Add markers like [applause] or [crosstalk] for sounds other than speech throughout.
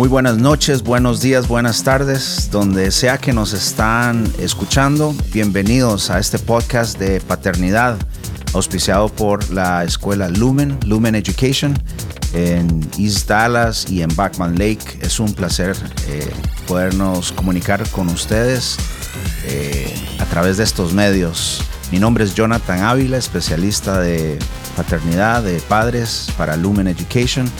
Muy buenas noches, buenos días, buenas tardes, donde sea que nos están escuchando. Bienvenidos a este podcast de paternidad, auspiciado por la escuela Lumen, Lumen Education, en East Dallas y en Backman Lake. Es un placer eh, podernos comunicar con ustedes eh, a través de estos medios. Mi nombre es Jonathan Ávila, especialista de paternidad de padres para Lumen Education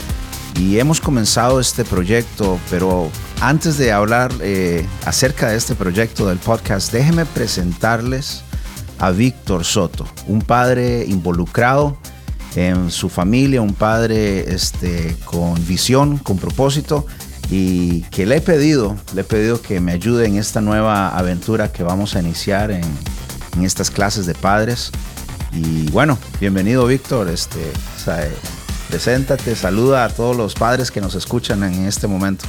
y hemos comenzado este proyecto, pero antes de hablar eh, acerca de este proyecto del podcast, déjenme presentarles a Víctor Soto, un padre involucrado en su familia, un padre este, con visión, con propósito y que le he pedido, le he pedido que me ayude en esta nueva aventura que vamos a iniciar en, en estas clases de padres. Y bueno, bienvenido Víctor, este, Preséntate, saluda a todos los padres que nos escuchan en este momento.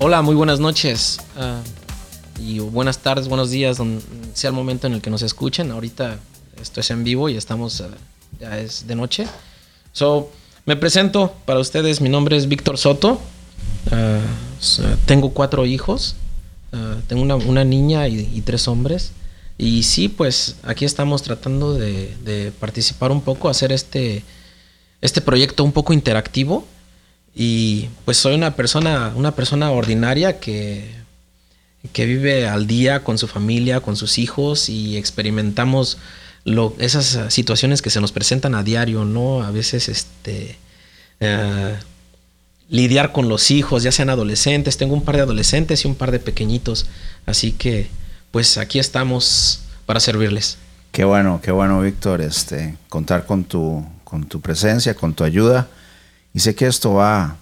Hola, muy buenas noches. Ah, y buenas tardes, buenos días, sea el momento en el que nos escuchen. Ahorita esto es en vivo y estamos, ah, ya es de noche. So, me presento para ustedes, mi nombre es Víctor Soto. Ah, tengo cuatro hijos. tengo una, niña y, tres hombres. Y sí, pues aquí estamos tratando de, de participar un poco, hacer este este proyecto un poco interactivo y pues soy una persona, una persona ordinaria que, que vive al día con su familia, con sus hijos y experimentamos esas situaciones que se nos presentan a diario, ¿no? A veces este... Eh, lidiar con los hijos, ya sean adolescentes. Tengo un par de adolescentes y un par de pequeñitos. Así que, pues aquí estamos para servirles. Qué bueno, qué bueno, Víctor, este, contar con tu, con tu presencia, con tu ayuda. Y sé que esto va,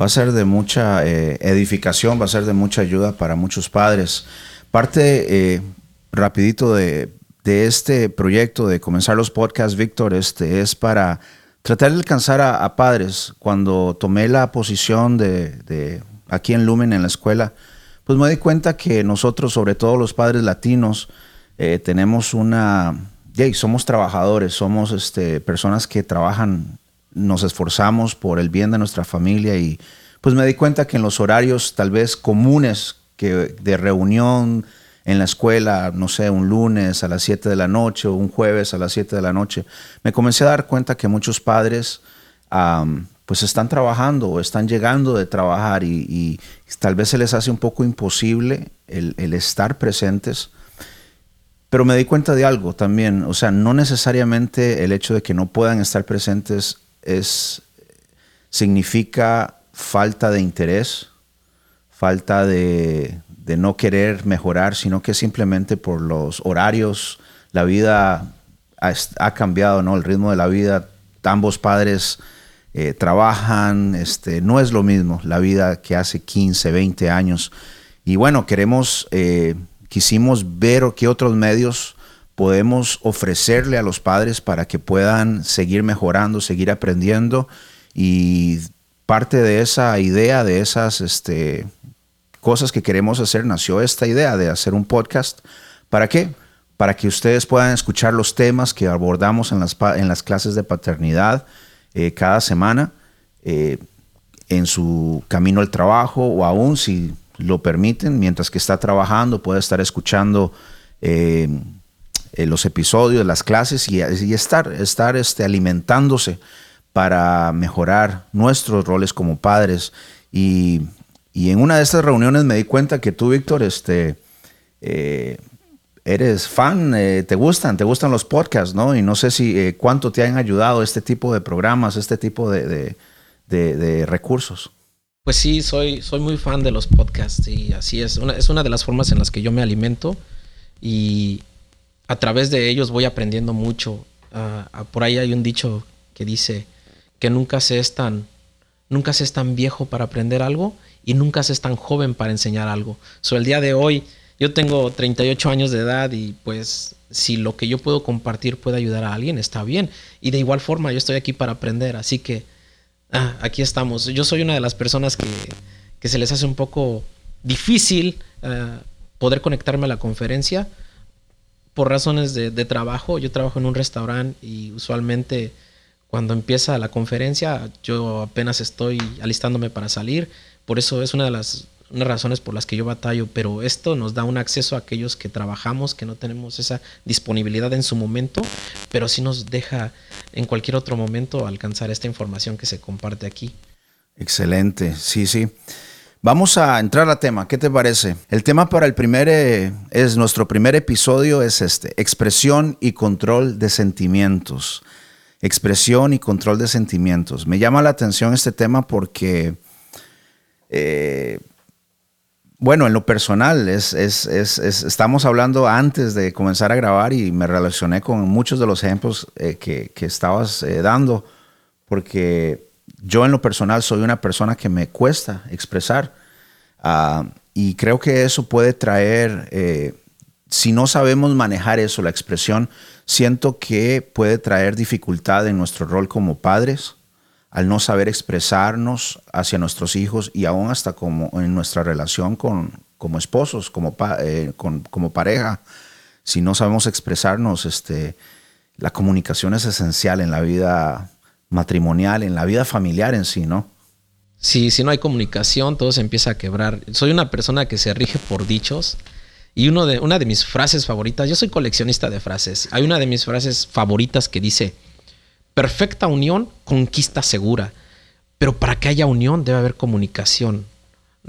va a ser de mucha eh, edificación, va a ser de mucha ayuda para muchos padres. Parte eh, rapidito de, este proyecto de comenzar los podcasts, Víctor, este, es para tratar de alcanzar a, padres. Cuando tomé la posición de, aquí en Lumen, en la escuela, pues me di cuenta que nosotros, sobre todo los padres latinos, eh, tenemos una, somos trabajadores, somos este, personas que trabajan, nos esforzamos por el bien de nuestra familia y pues me di cuenta que en los horarios tal vez comunes que de reunión en la escuela, no sé, un lunes a las 7 de la noche o un jueves a las 7 de la noche, me comencé a dar cuenta que muchos padres pues están trabajando o están llegando de trabajar y, tal vez se les hace un poco imposible el, el estar presentes pero me di cuenta de algo también, o sea, no necesariamente el hecho de que no puedan estar presentes es significa falta de interés, falta de, no querer mejorar, sino que simplemente por los horarios, la vida ha, cambiado, ¿no? El ritmo de la vida, ambos padres eh, trabajan, este, no es lo mismo la vida que hace 15, 20 años. Y bueno, queremos eh, quisimos ver qué otros medios podemos ofrecerle a los padres para que puedan seguir mejorando, seguir aprendiendo y parte de esa idea, de esas este, cosas que queremos hacer, nació esta idea de hacer un podcast. ¿Para qué? Para que ustedes puedan escuchar los temas que abordamos en las, clases de paternidad eh, cada semana, eh, en su camino al trabajo o aún si lo permiten, mientras que está trabajando, puede estar escuchando eh, eh, los episodios, las clases y, estar, estar este, alimentándose para mejorar nuestros roles como padres. Y, en una de estas reuniones me di cuenta que tú, Víctor, este, eh, eres fan, te gustan, te gustan los podcasts, ¿no? Y no sé si cuánto te han ayudado este tipo de programas, este tipo de recursos. Pues sí, soy, soy muy fan de los podcasts y así es. es una de las formas en las que yo me alimento y a través de ellos voy aprendiendo mucho. Ah, ah, por ahí hay un dicho que dice que nunca se es tan, nunca se es tan viejo para aprender algo y nunca se es tan joven para enseñar algo. So, el día de hoy yo tengo 38 años de edad y pues si lo que yo puedo compartir puede ayudar a alguien, está bien. Y de igual forma yo estoy aquí para aprender, así que ah, aquí estamos. Yo soy una de las personas que, se les hace un poco difícil ah, poder conectarme a la conferencia por razones de, trabajo. Yo trabajo en un restaurante y usualmente Cuando empieza la conferencia, yo apenas estoy alistándome para salir. Por eso es una de las razones por las que yo batallo, pero esto nos da un acceso a aquellos que trabajamos, que no tenemos esa disponibilidad en su momento, pero sí nos deja en cualquier otro momento alcanzar esta información que se comparte aquí. Excelente, sí, sí. Vamos a entrar al tema, ¿qué te parece? El tema para el primer, eh, es nuestro primer episodio es este, expresión y control de sentimientos. Expresión y control de sentimientos. Me llama la atención este tema porque, eh, bueno, en lo personal, es, estamos hablando antes de comenzar a grabar y me relacioné con muchos de los ejemplos eh, que, estabas dando, porque yo en lo personal soy una persona que me cuesta expresar ah, y creo que eso puede traer, eh, si no sabemos manejar eso, la expresión, siento que puede traer dificultad en nuestro rol como padres al no saber expresarnos hacia nuestros hijos y aún hasta como en nuestra relación con, como esposos, como, eh, como pareja. Si no sabemos expresarnos, este, la comunicación es esencial en la vida matrimonial, en la vida familiar en sí, ¿no? Sí, si no hay comunicación, todo se empieza a quebrar. Soy una persona que se rige por dichos. Y uno de, una de mis frases favoritas, yo soy coleccionista de frases, hay una de mis frases favoritas que dice, perfecta unión, conquista segura, pero para que haya unión debe haber comunicación.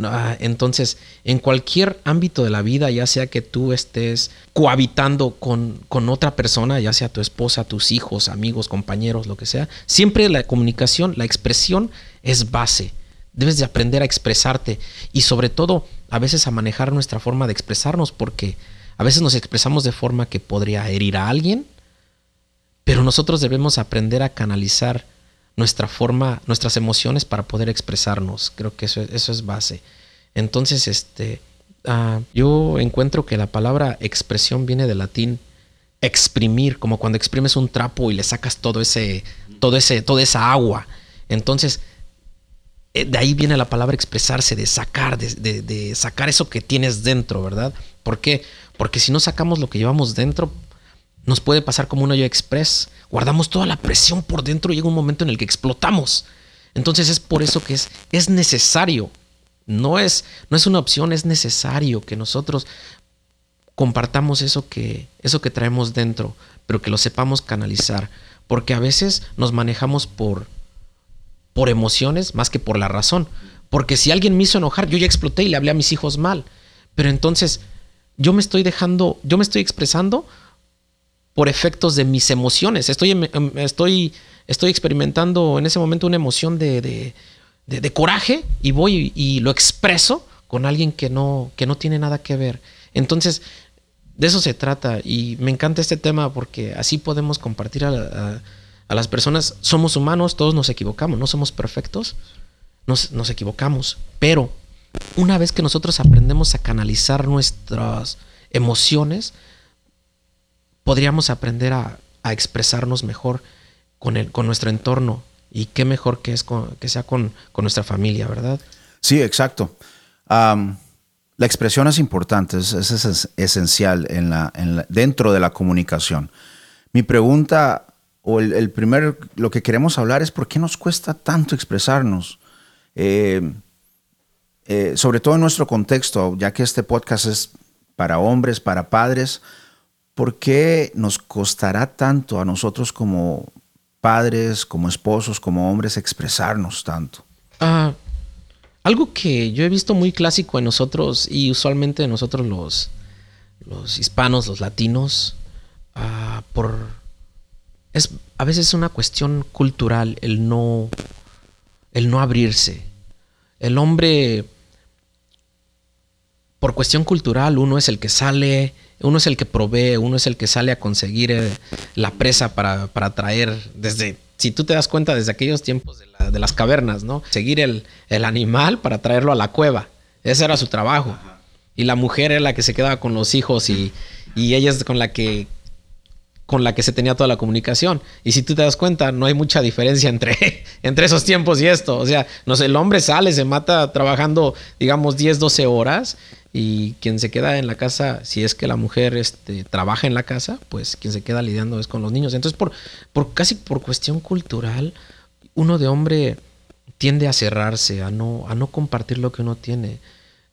Ah, entonces, en cualquier ámbito de la vida, ya sea que tú estés cohabitando con, con, otra persona, ya sea tu esposa, tus hijos, amigos, compañeros, lo que sea, siempre la comunicación, la expresión es base. Debes de aprender a expresarte y sobre todo a veces a manejar nuestra forma de expresarnos porque a veces nos expresamos de forma que podría herir a alguien, pero nosotros debemos aprender a canalizar nuestra forma, nuestras emociones para poder expresarnos. Creo que eso, eso es base. Entonces, este, ah, yo encuentro que la palabra expresión viene del latín exprimir, como cuando exprimes un trapo y le sacas todo ese, todo ese, toda esa agua. Entonces, eh, de ahí viene la palabra expresarse, de sacar, de, de, sacar eso que tienes dentro, ¿verdad? ¿Por qué? Porque si no sacamos lo que llevamos dentro, nos puede pasar como un hoyo express. Guardamos toda la presión por dentro y llega un momento en el que explotamos. Entonces es por eso que es, es necesario. No es, no es una opción, es necesario que nosotros compartamos eso que, eso que traemos dentro, pero que lo sepamos canalizar. Porque a veces nos manejamos por, por emociones más que por la razón. Porque si alguien me hizo enojar, yo ya exploté y le hablé a mis hijos mal. Pero entonces yo me estoy dejando, yo me estoy expresando por efectos de mis emociones. Estoy, em, em, estoy, estoy experimentando en ese momento una emoción de, de, coraje y voy y, lo expreso con alguien que no, que no tiene nada que ver. Entonces, de eso se trata y me encanta este tema porque así podemos compartir a, a, las personas. Somos humanos, todos nos equivocamos, no somos perfectos, nos, nos equivocamos, pero una vez que nosotros aprendemos a canalizar nuestras emociones, podríamos aprender a, expresarnos mejor con, el, con nuestro entorno. Y qué mejor que, es que sea con, nuestra familia, ¿verdad? Sí, exacto. la expresión es importante, es, esencial en la, dentro de la comunicación. Mi pregunta, o el, primer, lo que queremos hablar es por qué nos cuesta tanto expresarnos. Eh, eh, sobre todo en nuestro contexto, ya que este podcast es para hombres, para padres, ¿por qué nos costará tanto a nosotros como padres, como esposos, como hombres expresarnos tanto? Ah, algo que yo he visto muy clásico en nosotros y usualmente nosotros los, los hispanos, los latinos, ah, por es a veces una cuestión cultural el no el no abrirse. El hombre por cuestión cultural uno es el que sale uno es el que provee, uno es el que sale a conseguir eh, la presa para, para, traer desde, si tú te das cuenta, desde aquellos tiempos de, las cavernas, ¿no? Seguir el, animal para traerlo a la cueva. Ese era su trabajo. Y la mujer era la que se quedaba con los hijos y, ella es con la que con la que se tenía toda la comunicación. Y si tú te das cuenta, no hay mucha diferencia entre, [laughs] entre esos tiempos y esto. O sea, no sé, el hombre sale, se mata trabajando, digamos, 10, 12 horas y quien se queda en la casa, si es que la mujer este, trabaja en la casa, pues quien se queda lidiando es con los niños. Entonces, por, por casi por cuestión cultural, uno de hombre tiende a cerrarse, a no, a no compartir lo que uno tiene.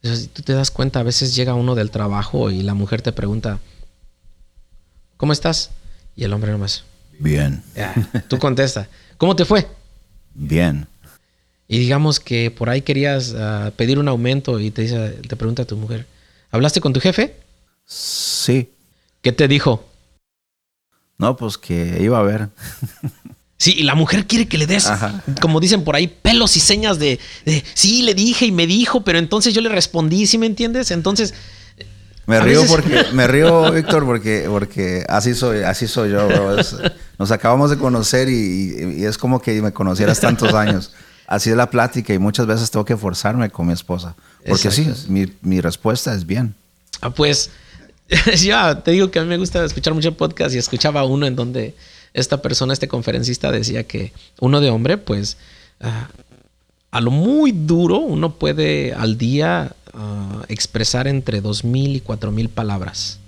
si tú te das cuenta, a veces llega uno del trabajo y la mujer te pregunta, ¿cómo estás? Y el hombre nomás. Bien. tú contesta, ¿cómo te fue? Bien. Y digamos que por ahí querías ah, pedir un aumento y te dice, te pregunta a tu mujer, ¿hablaste con tu jefe? Sí. ¿Qué te dijo? No, pues que iba a ver. [laughs] Sí, y la mujer quiere que le des, como dicen por ahí, pelos y señas de, sí, le dije y me dijo, pero entonces yo le respondí, ¿sí me entiendes? Entonces... Me río porque, [laughs] me río, Víctor, porque, porque así soy, así soy yo, bro. nos acabamos de conocer y, es como que me conocieras tantos años. Así es la plática y muchas veces tengo que forzarme con mi esposa. Porque sí, mi, mi, respuesta es bien. Ah, pues, [laughs] ya te digo que a mí me gusta escuchar mucho podcast y escuchaba uno en donde esta persona, este conferencista decía que uno de hombre, pues ah, a lo muy duro uno puede al día ah, expresar entre 2.000 y 4.000 palabras.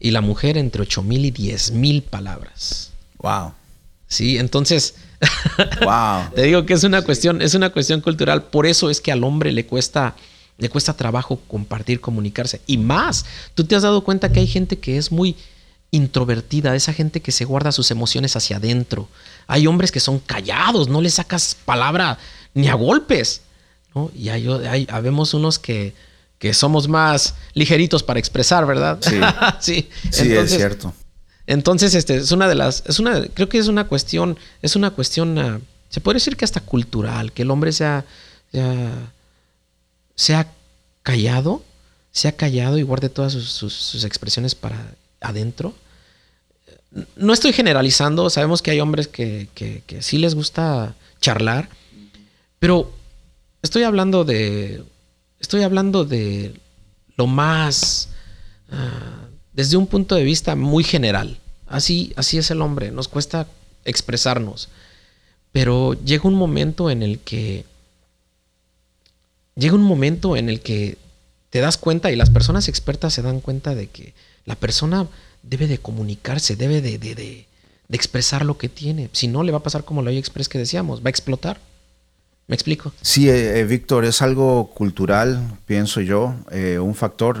Y la mujer entre 8.000 y 10.000 palabras. Wow. Sí, entonces... wow. te digo que es una cuestión, es una cuestión cultural. Por eso es que al hombre le cuesta le cuesta trabajo compartir, comunicarse. Y más, tú te has dado cuenta que hay gente que es muy introvertida, esa gente que se guarda sus emociones hacia adentro. Hay hombres que son callados, no le sacas palabra ni a golpes. ¿no? Y hay, hay, habemos unos que, que, somos más ligeritos para expresar, ¿verdad? Sí, [laughs] sí, es cierto. Entonces, este, es una de las, es una, creo que es una cuestión, es una cuestión, ah, se puede decir que hasta cultural, que el hombre sea, sea, callado, sea callado y guarde todas sus expresiones para adentro. No estoy generalizando, sabemos que hay hombres que, que, sí les gusta charlar, pero estoy hablando de. Estoy hablando de lo más. Ah, desde un punto de vista muy general. Así, así es el hombre, nos cuesta expresarnos. Pero llega un momento en el que. Llega un momento en el que te das cuenta y las personas expertas se dan cuenta de que la persona debe de comunicarse, debe de, de, expresar lo que tiene. Si no, le va a pasar como la Express que decíamos, va a explotar. ¿Me explico? Sí, eh, eh, Víctor, es algo cultural, pienso yo, eh, un factor.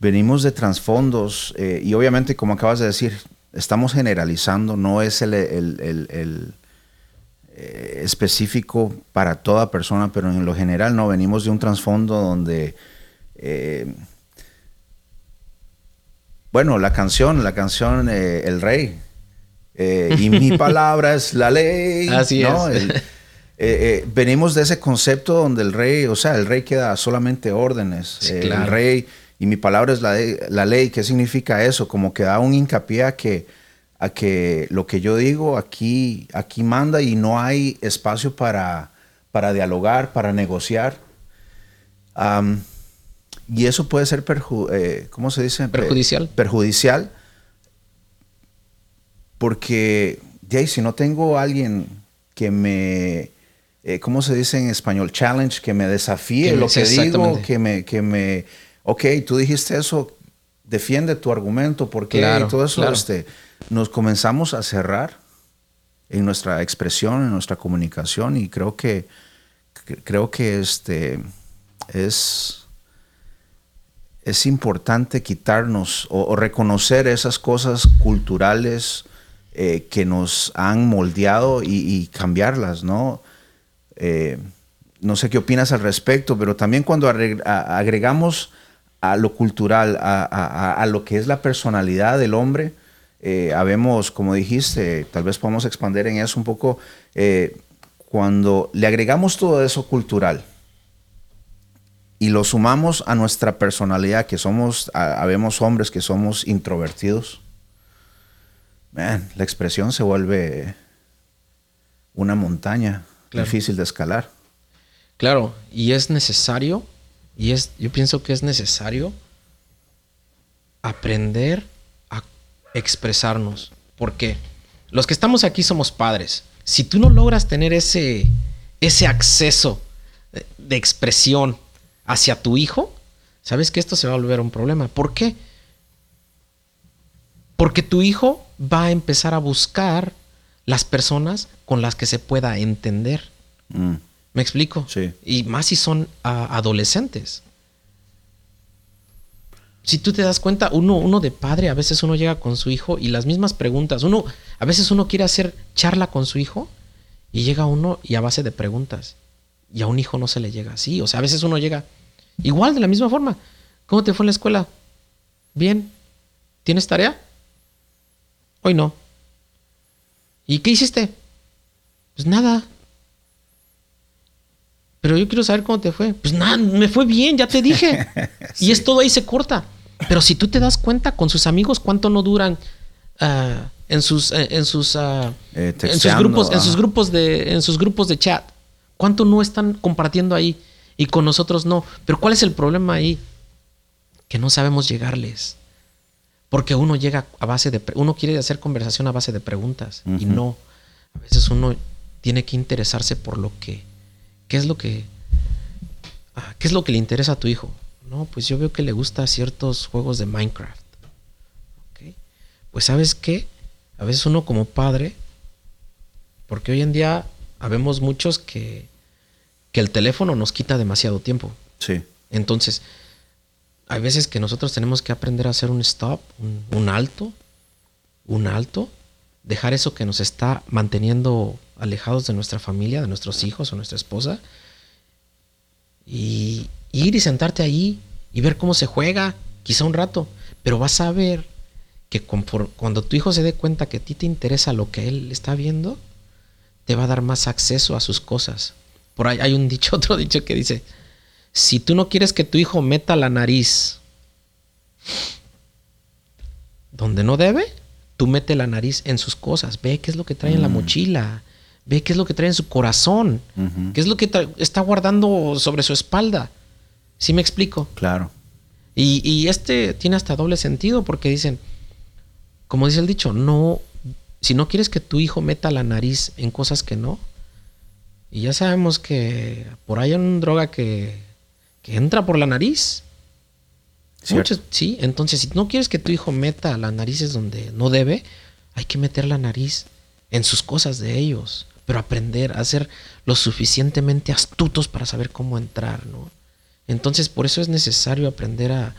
Venimos de trasfondos y obviamente, como acabas de decir, estamos generalizando, no es el, el específico para toda persona, pero en lo general no, venimos de un trasfondo donde bueno, la canción, la canción eh, El Rey. Eh, y mi [laughs] palabra es la ley. Así es. Eh, venimos de ese concepto donde el rey, o sea, el rey queda solamente órdenes. El rey y mi palabra es la, la, ley. ¿Qué significa eso? Como que da un hincapié a que, a que lo que yo digo aquí, aquí manda y no hay espacio para, para dialogar, para negociar. Y eso puede ser, eh, ¿cómo se dice? Perjudicial. perjudicial. Porque, ahí, si no tengo alguien que me, eh, ¿cómo se dice en español? Challenge, que me desafíe lo que digo, que me, que me, ok, tú dijiste eso, defiende tu argumento, porque claro, todo eso, este, nos comenzamos a cerrar en nuestra expresión, en nuestra comunicación, y creo que, creo que este, es es importante quitarnos o, reconocer esas cosas culturales eh, que nos han moldeado y, cambiarlas, ¿no? Eh, no sé qué opinas al respecto, pero también cuando agregamos a lo cultural, a, lo que es la personalidad del hombre, eh, habemos, como dijiste, tal vez podemos expandir en eso un poco, cuando le agregamos todo eso cultural, y lo sumamos a nuestra personalidad, que somos, habemos hombres que somos introvertidos, la expresión se vuelve una montaña difícil de escalar. Claro, y es necesario, y es, yo pienso que es necesario aprender a expresarnos. Porque los que estamos aquí somos padres. Si tú no logras tener ese, ese acceso de expresión hacia tu hijo, sabes que esto se va a volver un problema. ¿Por qué? Porque tu hijo va a empezar a buscar las personas con las que se pueda entender. Mm. ¿Me explico? Sí. Y más si son adolescentes. Si tú te das cuenta, uno, uno de padre, a veces uno llega con su hijo y las mismas preguntas. Uno, a veces uno quiere hacer charla con su hijo y llega uno y a base de preguntas. Y a un hijo no se le llega así. O sea, a veces uno llega igual, de la misma forma. ¿Cómo te fue en la escuela? Bien. ¿Tienes tarea? Hoy no. ¿Y qué hiciste? Pues nada. Pero yo quiero saber cómo te fue. Pues nada, me fue bien, ya te dije. [laughs] Y es todo ahí se corta. Pero si tú te das cuenta con sus amigos cuánto no duran ah, en sus eh, en sus eh, en sus grupos en sus grupos de en sus grupos de chat, cuánto no están compartiendo ahí y con nosotros no. Pero ¿cuál es el problema ahí? Que no sabemos llegarles. Porque uno llega a base de uno quiere hacer conversación a base de preguntas y no. A veces uno tiene que interesarse por lo que ¿Qué es lo que ah, qué es lo que le interesa a tu hijo? No, pues yo veo que le gusta ciertos juegos de Minecraft. Pues sabes qué, a veces uno como padre, porque hoy en día habemos muchos que, que el teléfono nos quita demasiado tiempo. Sí. Entonces, hay veces que nosotros tenemos que aprender a hacer un stop, un alto, un alto, dejar eso que nos está manteniendo alejados de nuestra familia, de nuestros hijos o nuestra esposa, y ir y sentarte ahí y ver cómo se juega, quizá un rato, pero vas a ver que cuando tu hijo se dé cuenta que a ti te interesa lo que él está viendo, te va a dar más acceso a sus cosas. Por ahí hay un dicho, [laughs] otro dicho que dice, si tú no quieres que tu hijo meta la nariz donde no debe, tú mete la nariz en sus cosas, ve qué es lo que trae en la mm. mochila, Ve qué es lo que trae en su corazón. ¿Qué es lo que está guardando sobre su espalda? ¿Sí me explico? Claro. Y, este tiene hasta doble sentido porque dicen, como dice el dicho, no, si no quieres que tu hijo meta la nariz en cosas que no, y ya sabemos que por ahí hay una droga que, que entra por la nariz. sí, entonces si no quieres que tu hijo meta la narices donde no debe, hay que meter la nariz en sus cosas de ellos pero aprender a ser lo suficientemente astutos para saber cómo entrar, ¿no? Entonces, por eso es necesario aprender a,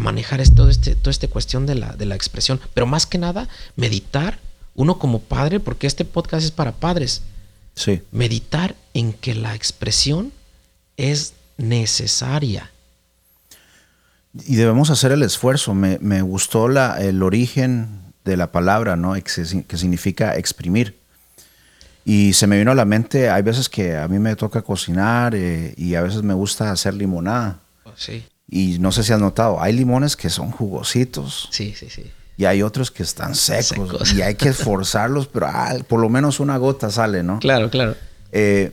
manejar esto, este, toda esta cuestión de la, de la expresión, pero más que nada, meditar, uno como padre, porque este podcast es para padres, sí. meditar en que la expresión es necesaria. Y debemos hacer el esfuerzo. Me, gustó la, el origen de la palabra, ¿no? Que significa exprimir. Y se me vino a la mente, hay veces que a mí me toca cocinar eh, y a veces me gusta hacer limonada. Sí. Y no sé si has notado, hay limones que son jugositos. Sí, sí, sí. Y hay otros que están secos, y hay que [laughs] esforzarlos, pero ah, por lo menos una gota sale, ¿no? Claro, claro. Eh,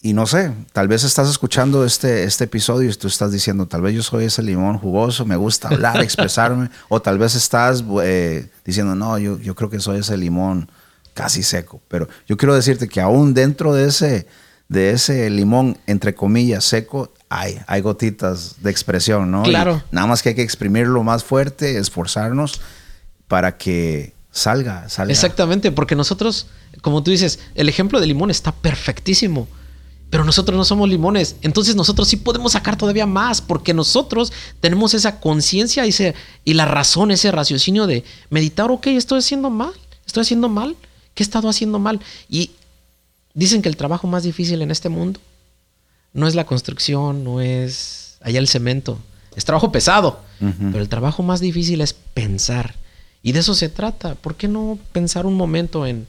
y no sé, tal vez estás escuchando este, este episodio y tú estás diciendo, tal vez yo soy ese limón jugoso, me gusta hablar, [laughs] expresarme, o tal vez estás eh, diciendo, no, yo, yo creo que soy ese limón casi seco. Pero yo quiero decirte que aún dentro de ese, de ese limón, entre comillas, seco, hay, hay gotitas de expresión, ¿no? Claro. nada más que hay que exprimirlo más fuerte, esforzarnos para que salga, salga. Exactamente, porque nosotros, como tú dices, el ejemplo de limón está perfectísimo. Pero nosotros no somos limones. Entonces nosotros sí podemos sacar todavía más porque nosotros tenemos esa conciencia y, y la razón, ese raciocinio de meditar, ok, estoy haciendo mal, estoy haciendo mal. ¿Qué he estado haciendo mal? Y dicen que el trabajo más difícil en este mundo no es la construcción, no es allá el cemento. Es trabajo pesado, pero el trabajo más difícil es pensar. Y de eso se trata. ¿Por qué no pensar un momento en...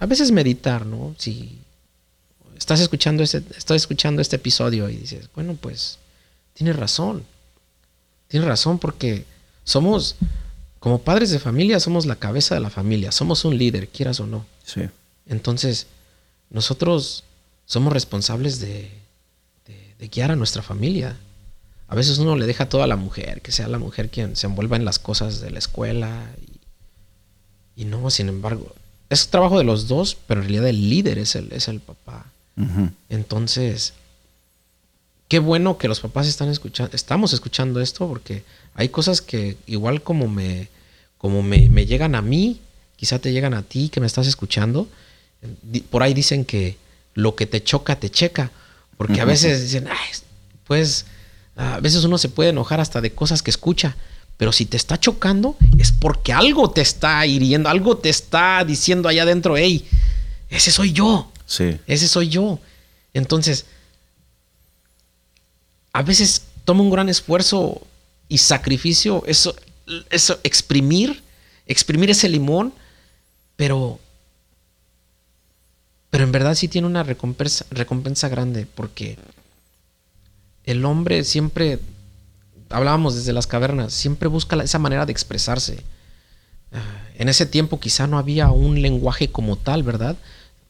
A veces meditar, ¿no? Si estás escuchando este, estás escuchando este episodio y dices, bueno, pues tienes razón. Tienes razón porque somos como padres de familia somos la cabeza de la familia, somos un líder, quieras o no. Sí. Entonces, nosotros somos responsables de, guiar a nuestra familia. a veces uno le deja todo a la mujer, que sea la mujer quien se envuelva en las cosas de la escuela. Y, no, sin embargo, es trabajo de los dos, pero en realidad el líder es el, es el papá. Entonces, qué bueno que los papás están escuchando, estamos escuchando esto, porque hay cosas que igual como me, como me, me llegan a mí, quizá te llegan a ti que me estás escuchando. Por ahí dicen que lo que te choca, te checa. Porque a veces dicen, pues a veces uno se puede enojar hasta de cosas que escucha, pero si te está chocando es porque algo te está hiriendo, algo te está diciendo allá adentro, hey, ese soy yo. Sí. Ese soy yo. Entonces, a veces toma un gran esfuerzo y sacrificio eso, eso exprimir, exprimir ese limón, pero pero en verdad sí tiene una recompensa, recompensa grande porque el hombre siempre, hablábamos desde las cavernas, siempre busca esa manera de expresarse. Ah, en ese tiempo quizá no había un lenguaje como tal, ¿verdad?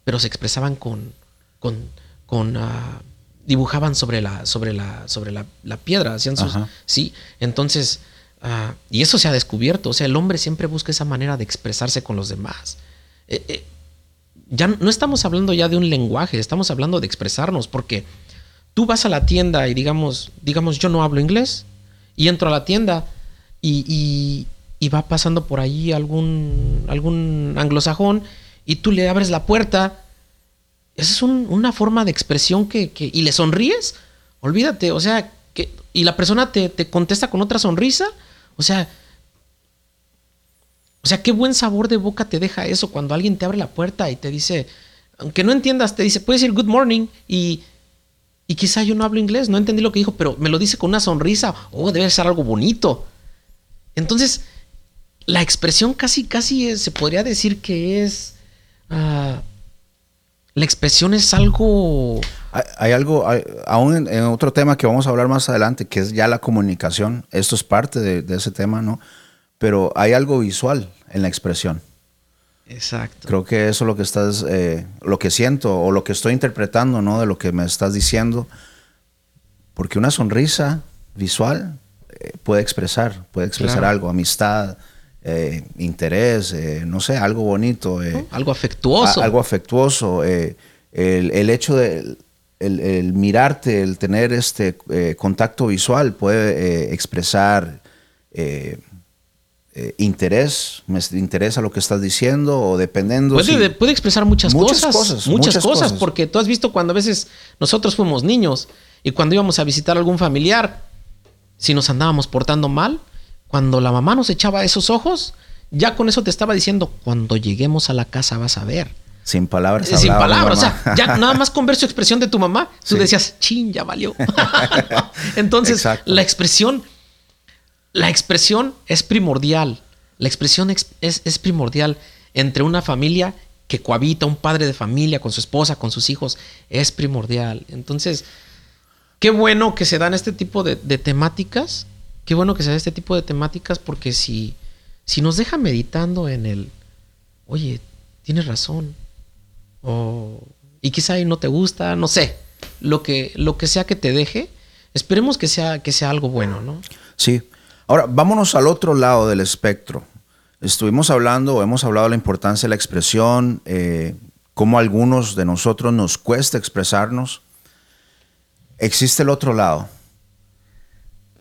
Pero se expresaban con, con, con uh, dibujaban sobre la, sobre la, sobre la, piedra, hacían sus, sí. Entonces, uh, y eso se ha descubierto. O sea, el hombre siempre busca esa manera de expresarse con los demás. Eh, eh, ya no estamos hablando ya de un lenguaje, estamos hablando de expresarnos, porque tú vas a la tienda y digamos, digamos, yo no hablo inglés y entro a la tienda y, va pasando por ahí algún, algún anglosajón y tú le abres la puerta. Esa es una forma de expresión que, y le sonríes. Olvídate, o sea, y la persona te, te contesta con otra sonrisa. O sea, o sea, qué buen sabor de boca te deja eso cuando alguien te abre la puerta y te dice, aunque no entiendas, te dice, puedes decir good morning y y quizá yo no hablo inglés, no entendí lo que dijo, pero me lo dice con una sonrisa. Oh, debe ser algo bonito. Entonces, la expresión casi, casi se podría decir que es... Ah, la expresión es algo... Hay, algo, aún en, otro tema que vamos a hablar más adelante, que es ya la comunicación. Esto es parte de ese tema, ¿no? Pero hay algo visual en la expresión. Exacto. Creo que eso es lo que estás, eh, lo que siento o lo que estoy interpretando, ¿no? De lo que me estás diciendo. Porque una sonrisa visual eh, puede expresar, puede expresar algo, amistad, eh, interés, no sé, algo bonito. algo afectuoso. algo afectuoso. El, el, hecho de el, mirarte, el tener este contacto visual puede expresar eh, interés, me interesa lo que estás diciendo o dependiendo. Puede, puede expresar muchas, cosas, Muchas, cosas, porque tú has visto cuando a veces nosotros fuimos niños y cuando íbamos a visitar a algún familiar, si nos andábamos portando mal, cuando la mamá nos echaba esos ojos, ya con eso te estaba diciendo, cuando lleguemos a la casa vas a ver. Sin palabras. Eh, sin palabras. O sea, ya nada más [laughs] con ver su expresión de tu mamá, tú decías, chin, ya valió. [laughs] Entonces, la expresión la expresión es primordial. La expresión es, primordial entre una familia que cohabita, un padre de familia con su esposa, con sus hijos, es primordial. Entonces, qué bueno que se dan este tipo de, temáticas. Qué bueno que se dan este tipo de temáticas porque si, si nos deja meditando en el, oye, tienes razón. O, y quizá ahí no te gusta, no sé. Lo que, lo que sea que te deje, esperemos que sea, que sea algo bueno, ¿no? Sí. Ahora, vámonos al otro lado del espectro. Estuvimos hablando, hemos hablado de la importancia de la expresión, eh, cómo a algunos de nosotros nos cuesta expresarnos. Existe el otro lado,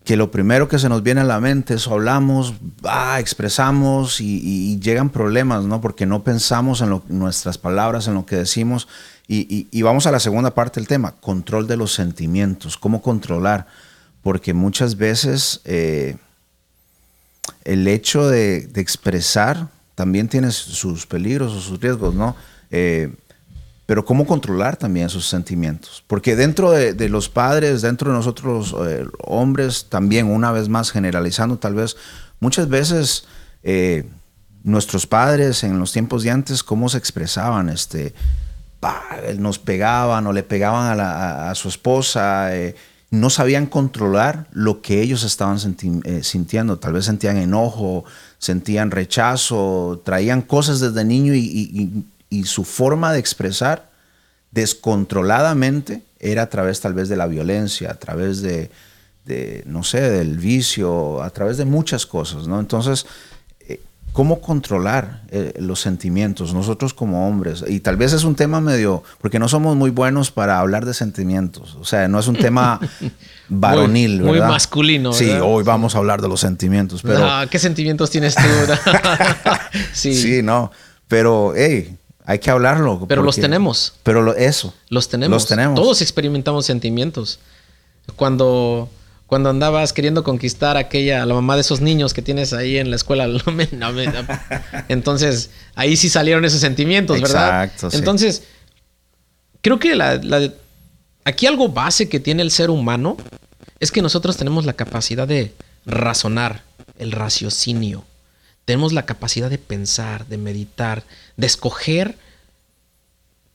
que lo primero que se nos viene a la mente es hablamos, ah, expresamos y, llegan problemas, ¿no? Porque no pensamos en nuestras palabras, en lo que decimos. Y, vamos a la segunda parte del tema, control de los sentimientos, cómo controlar. Porque muchas veces... Eh, el hecho de, expresar también tiene sus peligros o sus riesgos, ¿no? Eh, pero cómo controlar también sus sentimientos. Porque dentro de, los padres, dentro de nosotros eh, hombres, también una vez más generalizando tal vez, muchas veces eh, nuestros padres en los tiempos de antes, cómo se expresaban, este, nos pegaban o le pegaban a, su esposa no sabían controlar lo que ellos estaban eh, sintiendo. Tal vez sentían enojo, sentían rechazo, traían cosas desde niño y, su forma de expresar descontroladamente era a través tal vez de la violencia, a través de, de, no sé, del vicio, a través de muchas cosas, ¿no? Entonces, eh, ¿cómo controlar eh, los sentimientos nosotros como hombres? Y tal vez es un tema medio, porque no somos muy buenos para hablar de sentimientos, o sea, no es un tema [laughs] varonil, muy, ¿verdad? Muy masculino. Sí, hoy vamos a hablar de los sentimientos, pero... Ah, ¿Qué sentimientos tienes tú? [laughs] [laughs] sí. sí, no, pero, hey, hay que hablarlo. Pero los tenemos. Pero lo, eso. Los tenemos. Los tenemos. Todos experimentamos sentimientos. Cuando, cuando andabas queriendo conquistar a aquella, la mamá de esos niños que tienes ahí en la escuela, [laughs] entonces ahí sí salieron esos sentimientos, ¿verdad? Exacto. Entonces, creo que la, aquí algo base que tiene el ser humano es que nosotros tenemos la capacidad de razonar, el raciocinio. Tenemos la capacidad de pensar, de meditar, de escoger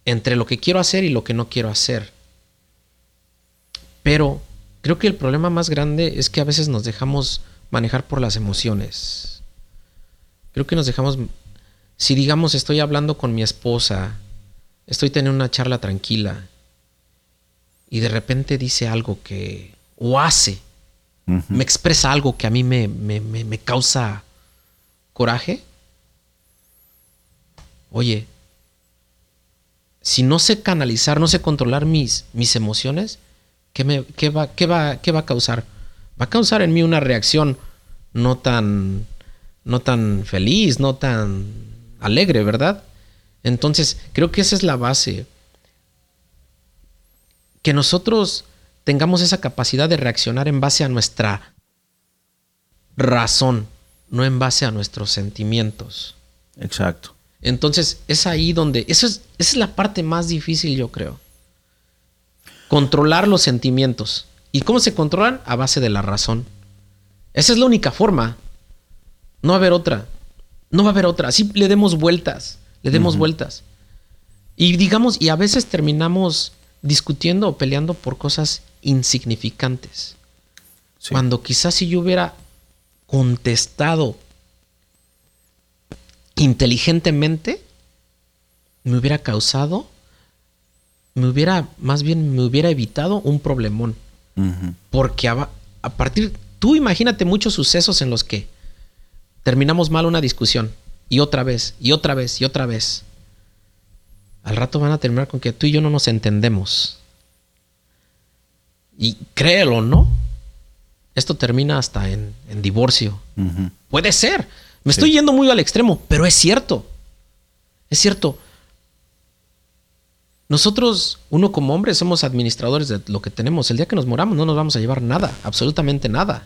entre lo que quiero hacer y lo que no quiero hacer. Pero creo que el problema más grande es que a veces nos dejamos manejar por las emociones. Creo que nos dejamos, si digamos estoy hablando con mi esposa, estoy teniendo una charla tranquila y de repente dice algo que, o hace, me expresa algo que a mí me, me, me causa coraje, oye, si no sé canalizar, no sé controlar mis, mis emociones, ¿qué, me, qué, va, qué, va, ¿qué va a causar? Va a causar en mí una reacción no tan, no tan feliz, no tan alegre, ¿verdad? Entonces, creo que esa es la base. Que nosotros tengamos esa capacidad de reaccionar en base a nuestra razón, no en base a nuestros sentimientos. Exacto. Entonces es ahí donde, eso es, esa es la parte más difícil yo creo. Controlar los sentimientos. ¿Y cómo se controlan? A base de la razón. Esa es la única forma. No va a haber otra. No va a haber otra. Así le demos vueltas. Le demos vueltas. Y digamos, y a veces terminamos discutiendo o peleando por cosas insignificantes. Cuando quizás si yo hubiera contestado inteligentemente, me hubiera causado, me hubiera, más bien me hubiera evitado un problemón. Porque a, a, partir, tú imagínate muchos sucesos en los que terminamos mal una discusión y otra vez, y otra vez, y otra vez. Al rato van a terminar con que tú y yo no nos entendemos. Y créelo, ¿no? Esto termina hasta en, divorcio. Puede ser. Me estoy yendo muy al extremo, pero es cierto. Es cierto. Nosotros, uno como hombre, somos administradores de lo que tenemos. El día que nos moramos no nos vamos a llevar nada, absolutamente nada.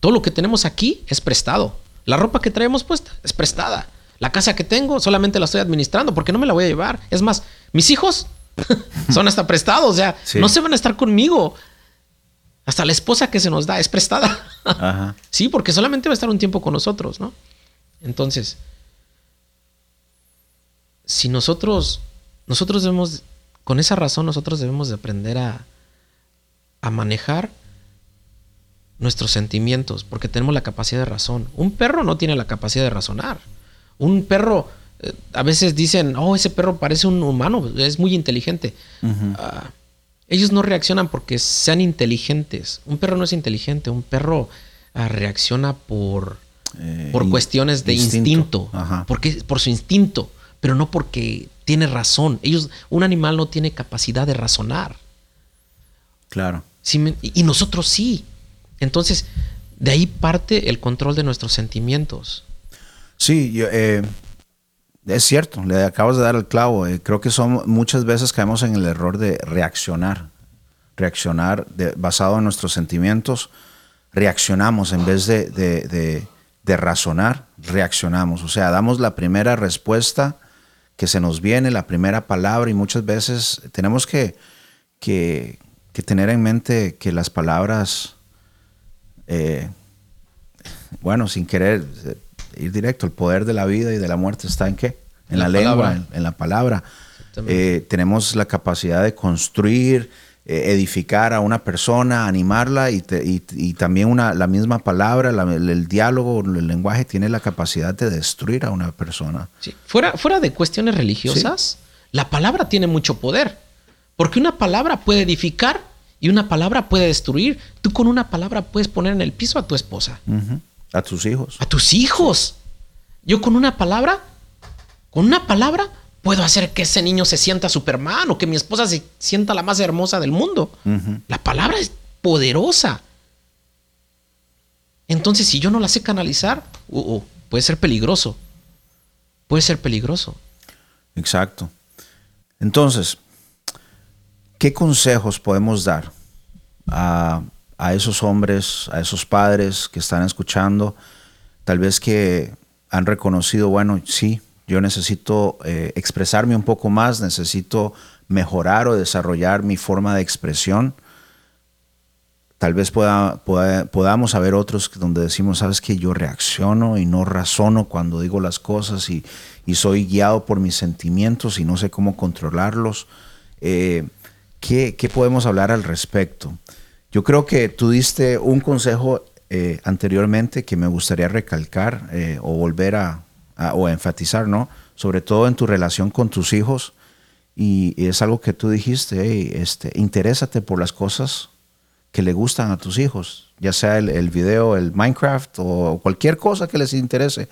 Todo lo que tenemos aquí es prestado. La ropa que traemos puesta es prestada. La casa que tengo solamente la estoy administrando porque no me la voy a llevar. Es más, mis hijos [laughs] son hasta prestados, o sea, no se van a estar conmigo. Hasta la esposa que se nos da es prestada. [laughs] sí, porque solamente va a estar un tiempo con nosotros, ¿no? Entonces, si nosotros, nosotros debemos, con esa razón nosotros debemos de aprender a, a manejar nuestros sentimientos, porque tenemos la capacidad de razón. Un perro no tiene la capacidad de razonar. Un perro, eh, a veces dicen, oh, ese perro parece un humano, es muy inteligente. Ellos no reaccionan porque sean inteligentes. Un perro no es inteligente, un perro ah, reacciona por, eh, por cuestiones de instinto, porque, por su instinto, pero no porque tiene razón. Ellos, un animal no tiene capacidad de razonar. Claro. y nosotros sí. Entonces, de ahí parte el control de nuestros sentimientos. Sí, yo, eh, es cierto, le acabas de dar el clavo. Eh, creo que son, muchas veces caemos en el error de reaccionar. Reaccionar basado en nuestros sentimientos. Reaccionamos en vez de, razonar, reaccionamos. O sea, damos la primera respuesta que se nos viene, la primera palabra, y muchas veces tenemos que, que, tener en mente que las palabras, eh, bueno, sin querer ir directo. El poder de la vida y de la muerte está en qué? En la, lengua, en, la palabra. Eh, tenemos la capacidad de construir, eh, edificar a una persona, animarla y, también una, la misma palabra, el, diálogo, el lenguaje tiene la capacidad de destruir a una persona. Fuera, fuera de cuestiones religiosas, la palabra tiene mucho poder. Porque una palabra puede edificar Y una palabra puede destruir. Tú con una palabra puedes poner en el piso a tu esposa. A tus hijos. A tus hijos. Yo con una palabra, con una palabra, puedo hacer que ese niño se sienta Superman o que mi esposa se sienta la más hermosa del mundo. La palabra es poderosa. Entonces, si yo no la sé canalizar, uh, uh, puede ser peligroso. Puede ser peligroso. Exacto. Entonces, ¿qué consejos podemos dar a, esos hombres, a esos padres que están escuchando? Tal vez que han reconocido, bueno, sí, yo necesito eh, expresarme un poco más, necesito mejorar o desarrollar mi forma de expresión Tal vez pueda, podamos haber otros donde decimos, sabes que yo reacciono y no razono cuando digo las cosas y, soy guiado por mis sentimientos y no sé cómo controlarlos. Eh, ¿qué, podemos hablar al respecto? Yo creo que tú diste un consejo eh, anteriormente que me gustaría recalcar eh, o volver a, o enfatizar, ¿no? Sobre todo en tu relación con tus hijos. Y, es algo que tú dijiste, este, interésate por las cosas que le gustan a tus hijos, ya sea el, video, el Minecraft o cualquier cosa que les interese,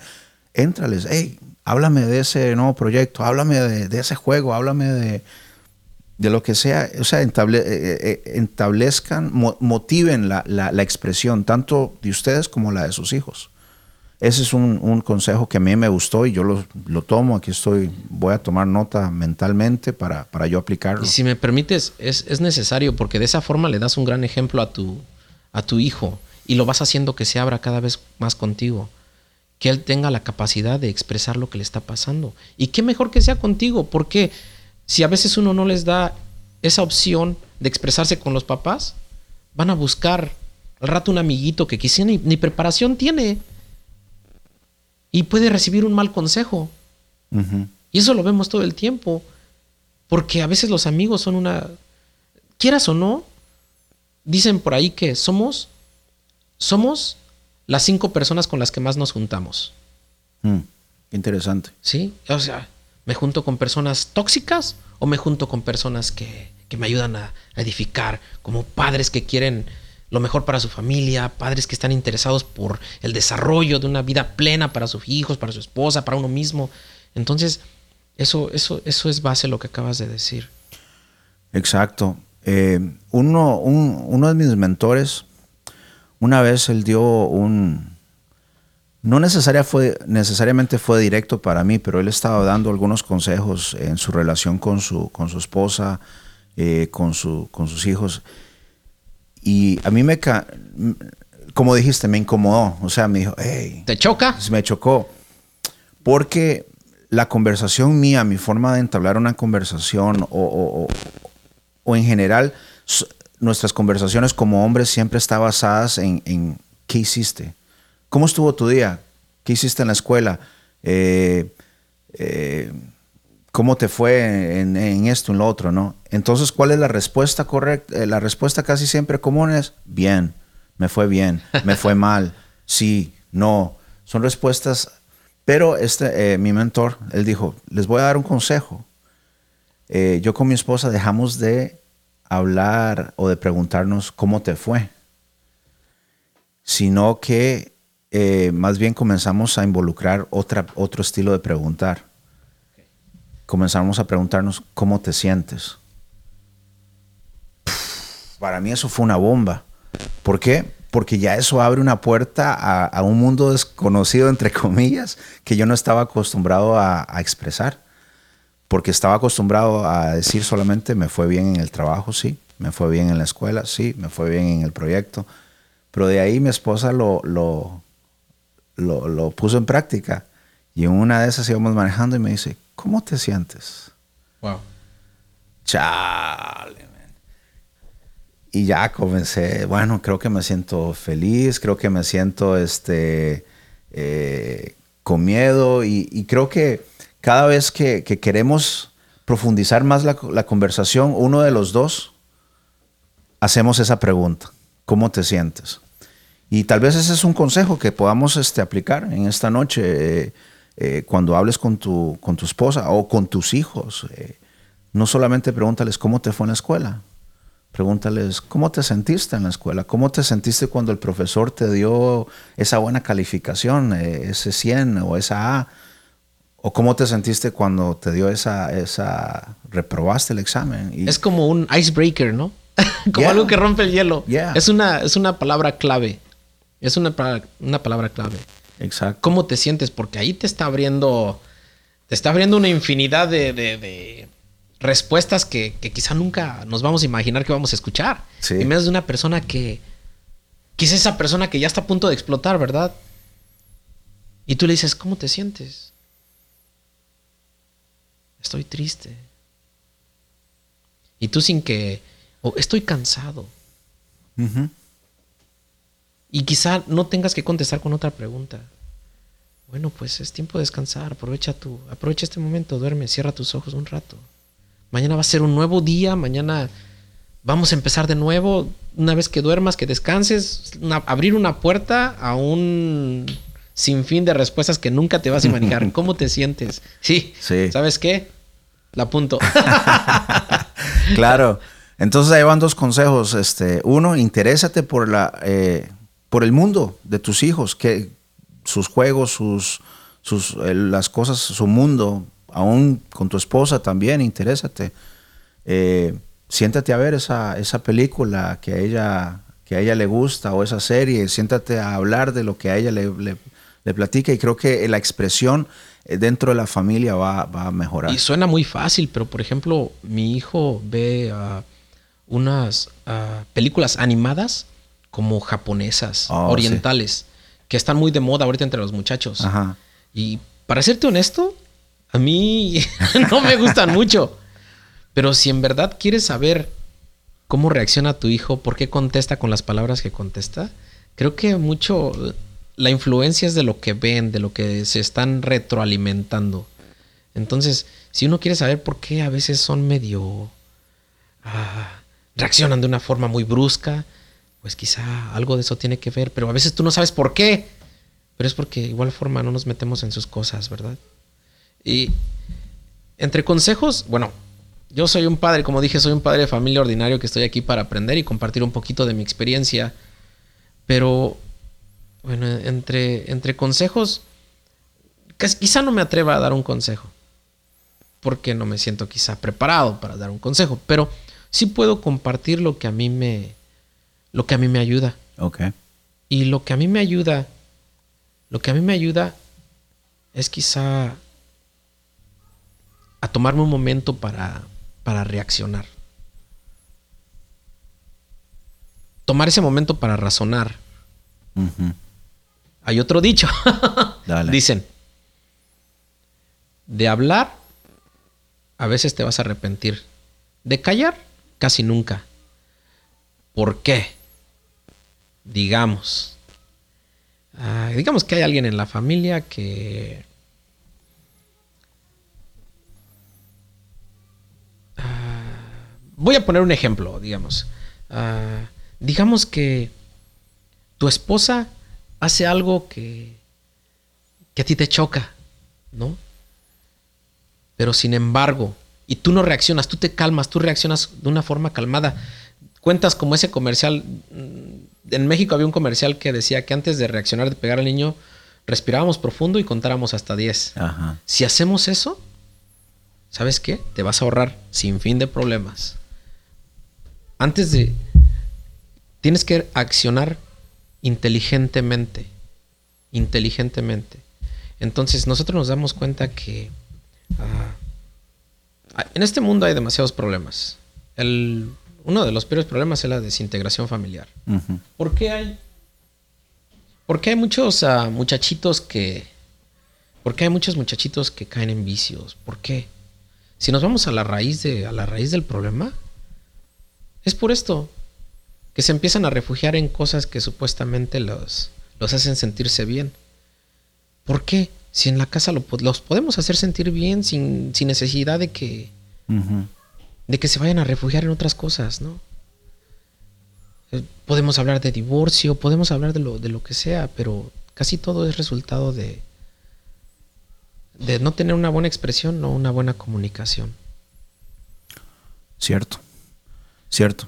éntrales, hey, háblame de ese nuevo proyecto, háblame de, ese juego, háblame de, de, lo que sea, o sea, entable, eh, eh, entablezcan, motiven la, la, expresión tanto de ustedes como la de sus hijos. Ese es un, consejo que a mí me gustó y yo lo, tomo. Aquí estoy, voy a tomar nota mentalmente para, para yo aplicarlo. Y si me permites, es, necesario porque de esa forma le das un gran ejemplo a tu, a tu hijo y lo vas haciendo que se abra cada vez más contigo. Que él tenga la capacidad de expresar lo que le está pasando. Y qué mejor que sea contigo, porque si a veces uno no les da esa opción de expresarse con los papás, van a buscar al rato un amiguito que quizá ni preparación tiene y puede recibir un mal consejo. Y eso lo vemos todo el tiempo, porque a veces los amigos son una, quieras o no, dicen por ahí que somos, somos las cinco personas con las que más nos juntamos. Mm, interesante. Sí, o sea, me junto con personas tóxicas o me junto con personas que, que me ayudan a edificar, como padres que quieren lo mejor para su familia, padres que están interesados por el desarrollo de una vida plena para sus hijos, para su esposa, para uno mismo. Entonces, eso, eso, eso es base lo que acabas de decir. Exacto. Eh, uno, uno de mis mentores, una vez él dio un, no necesaria fue, necesariamente fue directo para mí, pero él estaba dando algunos consejos en su relación con su, con su esposa, eh, con, su, con sus hijos. Y a mí me, como dijiste, me incomodó. O sea, me dijo, hey. ¿Te choca? Me chocó. Porque la conversación mía, mi forma de entablar una conversación o, o, en general, nuestras conversaciones como hombres siempre están basadas en, en, qué hiciste. ¿Cómo estuvo tu día? ¿Qué hiciste en la escuela? Eh, eh, ¿Cómo te fue en, esto, en lo otro, no? Entonces, ¿cuál es la respuesta correcta? Eh, la respuesta casi siempre común es bien, me fue bien, me fue [laughs] mal, sí, no. Son respuestas, pero este, eh, mi mentor, él dijo, les voy a dar un consejo. Yo con mi esposa dejamos de hablar o de preguntarnos cómo te fue, sino que más bien comenzamos a involucrar otra, otro estilo de preguntar comenzamos a preguntarnos cómo te sientes. Para mí eso fue una bomba. ¿Por qué? Porque ya eso abre una puerta a, un mundo desconocido, entre comillas, que yo no estaba acostumbrado a, expresar. Porque estaba acostumbrado a decir solamente me fue bien en el trabajo, sí, me fue bien en la escuela, sí, me fue bien en el proyecto. Pero de ahí mi esposa lo, lo, lo puso en práctica. Y en una de esas íbamos manejando y me dice, ¿Cómo te sientes? Wow. Chale, man. Y ya comencé, bueno, creo que me siento feliz, creo que me siento este, eh, con miedo y, creo que cada vez que, queremos profundizar más la, conversación, uno de los dos hacemos esa pregunta, ¿cómo te sientes? Y tal vez ese es un consejo que podamos este, aplicar en esta noche. Eh, eh, cuando hables con tu, con tu esposa o con tus hijos, eh, no solamente pregúntales cómo te fue en la escuela, Pregúntales, ¿cómo te sentiste en la escuela? ¿Cómo te sentiste cuando el profesor te dio esa buena calificación, ese 100 o esa A? ¿O cómo te sentiste cuando te dio esa, esa reprobaste el examen? es como un icebreaker, ¿no? [laughs] como algo que rompe el hielo. Es, una, es una palabra clave. Es una, una palabra clave. Exacto. ¿Cómo te sientes? Porque ahí te está abriendo, te está abriendo una infinidad de respuestas que, quizá nunca nos vamos a imaginar que vamos a escuchar. En medio de una persona que, que es esa persona que ya está a punto de explotar, ¿verdad? Y tú le dices, ¿cómo te sientes? Estoy triste. Y tú sin que, o estoy cansado. Y quizá no tengas que contestar con otra pregunta. Bueno, pues es tiempo de descansar. Aprovecha tu, aprovecha este momento, duerme, cierra tus ojos un rato. Mañana va a ser un nuevo día, mañana vamos a empezar de nuevo. Una vez que duermas, que descanses, abrir una puerta a un sinfín de respuestas que nunca te vas a imaginar. [laughs] ¿Cómo te sientes? Sí. sí. ¿Sabes qué? La apunto. [laughs] claro. Entonces ahí van dos consejos. Este, uno, interésate por la eh, por el mundo de tus hijos, que sus juegos, sus, sus las cosas, su mundo, aún con tu esposa también, interésate. Eh, siéntate a ver esa, esa película que a, ella, que a ella le gusta o esa serie, siéntate a hablar de lo que a ella le, le, platica y creo que la expresión eh, dentro de la familia va, a mejorar. Y suena muy fácil, pero por ejemplo, mi hijo ve ah, unas ah, películas animadas como japonesas, oh, orientales, que están muy de moda ahorita entre los muchachos. Y para serte honesto, a mí [laughs] no me gustan mucho. Pero si en verdad quieres saber cómo reacciona tu hijo, por qué contesta con las palabras que contesta, creo que mucho la influencia es de lo que ven, de lo que se están retroalimentando. Entonces, si uno quiere saber por qué a veces son medio... Ah, reaccionan de una forma muy brusca, pues quizá algo de eso tiene que ver, pero a veces tú no sabes por qué. Pero es porque de igual forma no nos metemos en sus cosas, ¿verdad? Y entre consejos, bueno, yo soy un padre, como dije, soy un padre de familia ordinario que estoy aquí para aprender y compartir un poquito de mi experiencia. Pero, bueno, entre, entre consejos, quizá no me atreva a dar un consejo. Porque no me siento quizá preparado para dar un consejo. Pero sí puedo compartir lo que a mí me, lo que a mí me ayuda. Ok. Y lo que a mí me ayuda, lo que a mí me ayuda es quizá a tomarme un momento para, para reaccionar. Tomar ese momento para razonar. Hay otro dicho. [laughs] Dicen, de hablar, a veces te vas a arrepentir. De callar, casi nunca. ¿Por qué? Digamos. Ah, digamos que hay alguien en la familia que voy a poner un ejemplo, digamos. Ah, digamos que tu esposa hace algo que, que a ti te choca, ¿no? Pero sin embargo, y tú no reaccionas, tú te calmas, tú reaccionas de una forma calmada. Cuentas como ese comercial. En México había un comercial que decía que antes de reaccionar, de pegar al niño, respirábamos profundo y contáramos hasta 10. Si hacemos eso, ¿sabes qué? Te vas a ahorrar sin fin de problemas antes de... Tienes que accionar inteligentemente. Inteligentemente. Entonces nosotros nos damos cuenta que ah, en este mundo hay demasiados problemas. El, uno de los peores problemas es la desintegración familiar. ¿Por qué hay? Porque hay muchos ah, muchachitos que... ¿Por qué hay muchos muchachitos que caen en vicios? ¿Por qué? Si nos vamos a la raíz de, a la raíz del problema, es por esto que se empiezan a refugiar en cosas que supuestamente los, los hacen sentirse bien. ¿Por qué? Si en la casa los podemos hacer sentir bien sin, necesidad de que, de que se vayan a refugiar en otras cosas, ¿no? Eh, podemos hablar de divorcio, podemos hablar de lo, de lo que sea, pero casi todo es resultado de, de no tener una buena expresión o una buena comunicación. Cierto. ¿cierto?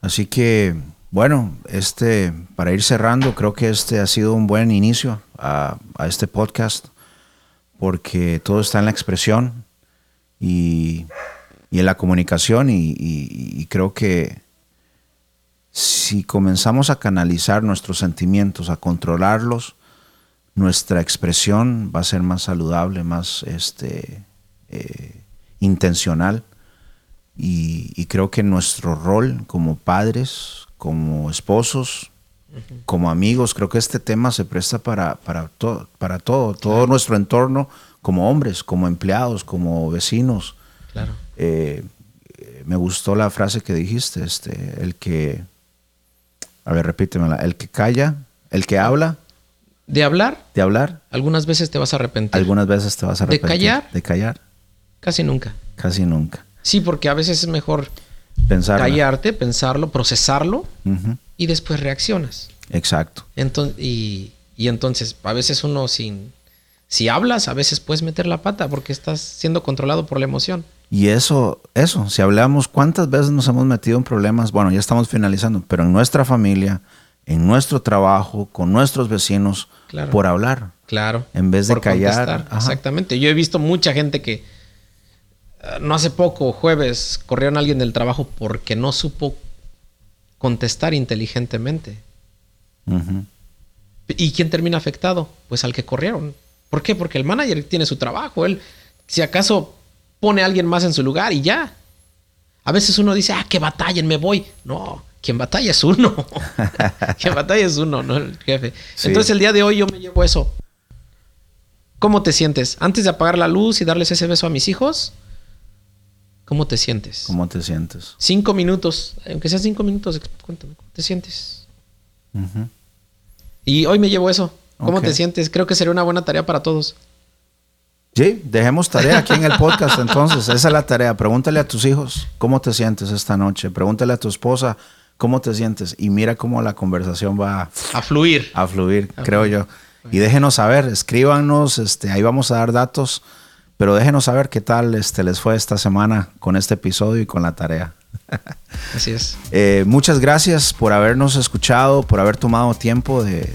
Así que, bueno, este, para ir cerrando, creo que este ha sido un buen inicio a, este podcast, porque todo está en la expresión y, en la comunicación y creo que si comenzamos a canalizar nuestros sentimientos, a controlarlos, nuestra expresión va a ser más saludable, más este, eh, intencional. Y, creo que nuestro rol como padres, como esposos, como amigos, creo que este tema se presta para, para, para todo, todo nuestro entorno, como hombres, como empleados, como vecinos. Claro. Eh, me gustó la frase que dijiste, este, el que, a ver, repítemela, el que calla, el que habla, de hablar. De hablar. Algunas veces te vas a arrepentir. Algunas veces te vas a arrepentir. De callar. De callar. Casi nunca. Casi nunca. Sí, porque a veces es mejor Pensarlo. callarte, pensarlo, procesarlo y después reaccionas. Exacto. Entonces, y, entonces, a veces uno sin... Si hablas, a veces puedes meter la pata porque estás siendo controlado por la emoción. Y eso, eso, si hablamos, ¿cuántas veces nos hemos metido en problemas? Bueno, ya estamos finalizando, pero en nuestra familia, en nuestro trabajo, con nuestros vecinos, por hablar. Claro. En vez de callar. Exactamente. Yo he visto mucha gente que eh, no hace poco, jueves, corrieron a alguien del trabajo porque no supo contestar inteligentemente. ¿Y quién termina afectado? Pues al que corrieron. ¿Por qué? Porque el manager tiene su trabajo. Él, si acaso, pone a alguien más en su lugar y ya. A veces uno dice, ah, que batallen, me voy. No, quien batalla es uno. [laughs] quien batalla es uno, no el jefe. Entonces el día de hoy yo me llevo eso. ¿Cómo te sientes? Antes de apagar la luz y darles ese beso a mis hijos, ¿cómo te sientes? ¿Cómo te sientes? Cinco minutos, aunque sean cinco minutos, cuéntame, ¿cómo te sientes? Y hoy me llevo eso. ¿Cómo te sientes? Creo que sería una buena tarea para todos. Sí, dejemos tarea aquí en el podcast entonces. Esa es la tarea. Pregúntale a tus hijos cómo te sientes esta noche. Pregúntale a tu esposa ¿Cómo te sientes? Y mira cómo la conversación va a fluir. A fluir, creo yo. Y déjenos saber, escríbanos, este, ahí vamos a dar datos, pero déjenos saber qué tal este, les fue esta semana con este episodio y con la tarea. [laughs] Así es. Eh, muchas gracias por habernos escuchado, por haber tomado tiempo de,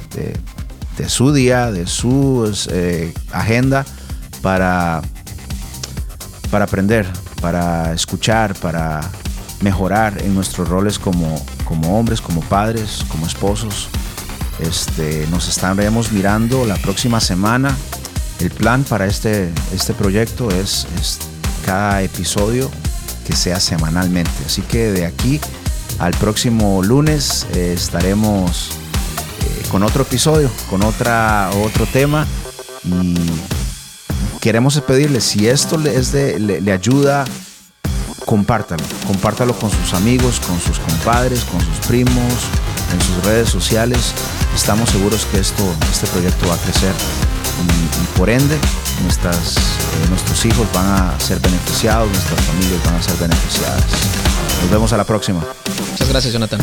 su día, de su eh, agenda para, para aprender, para escuchar, para mejorar en nuestros roles como, como hombres, como padres, como esposos. Este, nos estaremos mirando la próxima semana. El plan para este, este proyecto es, cada episodio que sea semanalmente. Así que de aquí al próximo lunes eh, estaremos eh, con otro episodio, con otra, otro tema. Y queremos pedirle, si esto le ayuda compártalo, compártalo con sus amigos, con sus compadres, con sus primos, en sus redes sociales. Estamos seguros que esto, este proyecto va a crecer y, por ende nuestras, eh, nuestros hijos van a ser beneficiados, nuestras familias van a ser beneficiadas. Nos vemos a la próxima. Muchas gracias, Jonathan.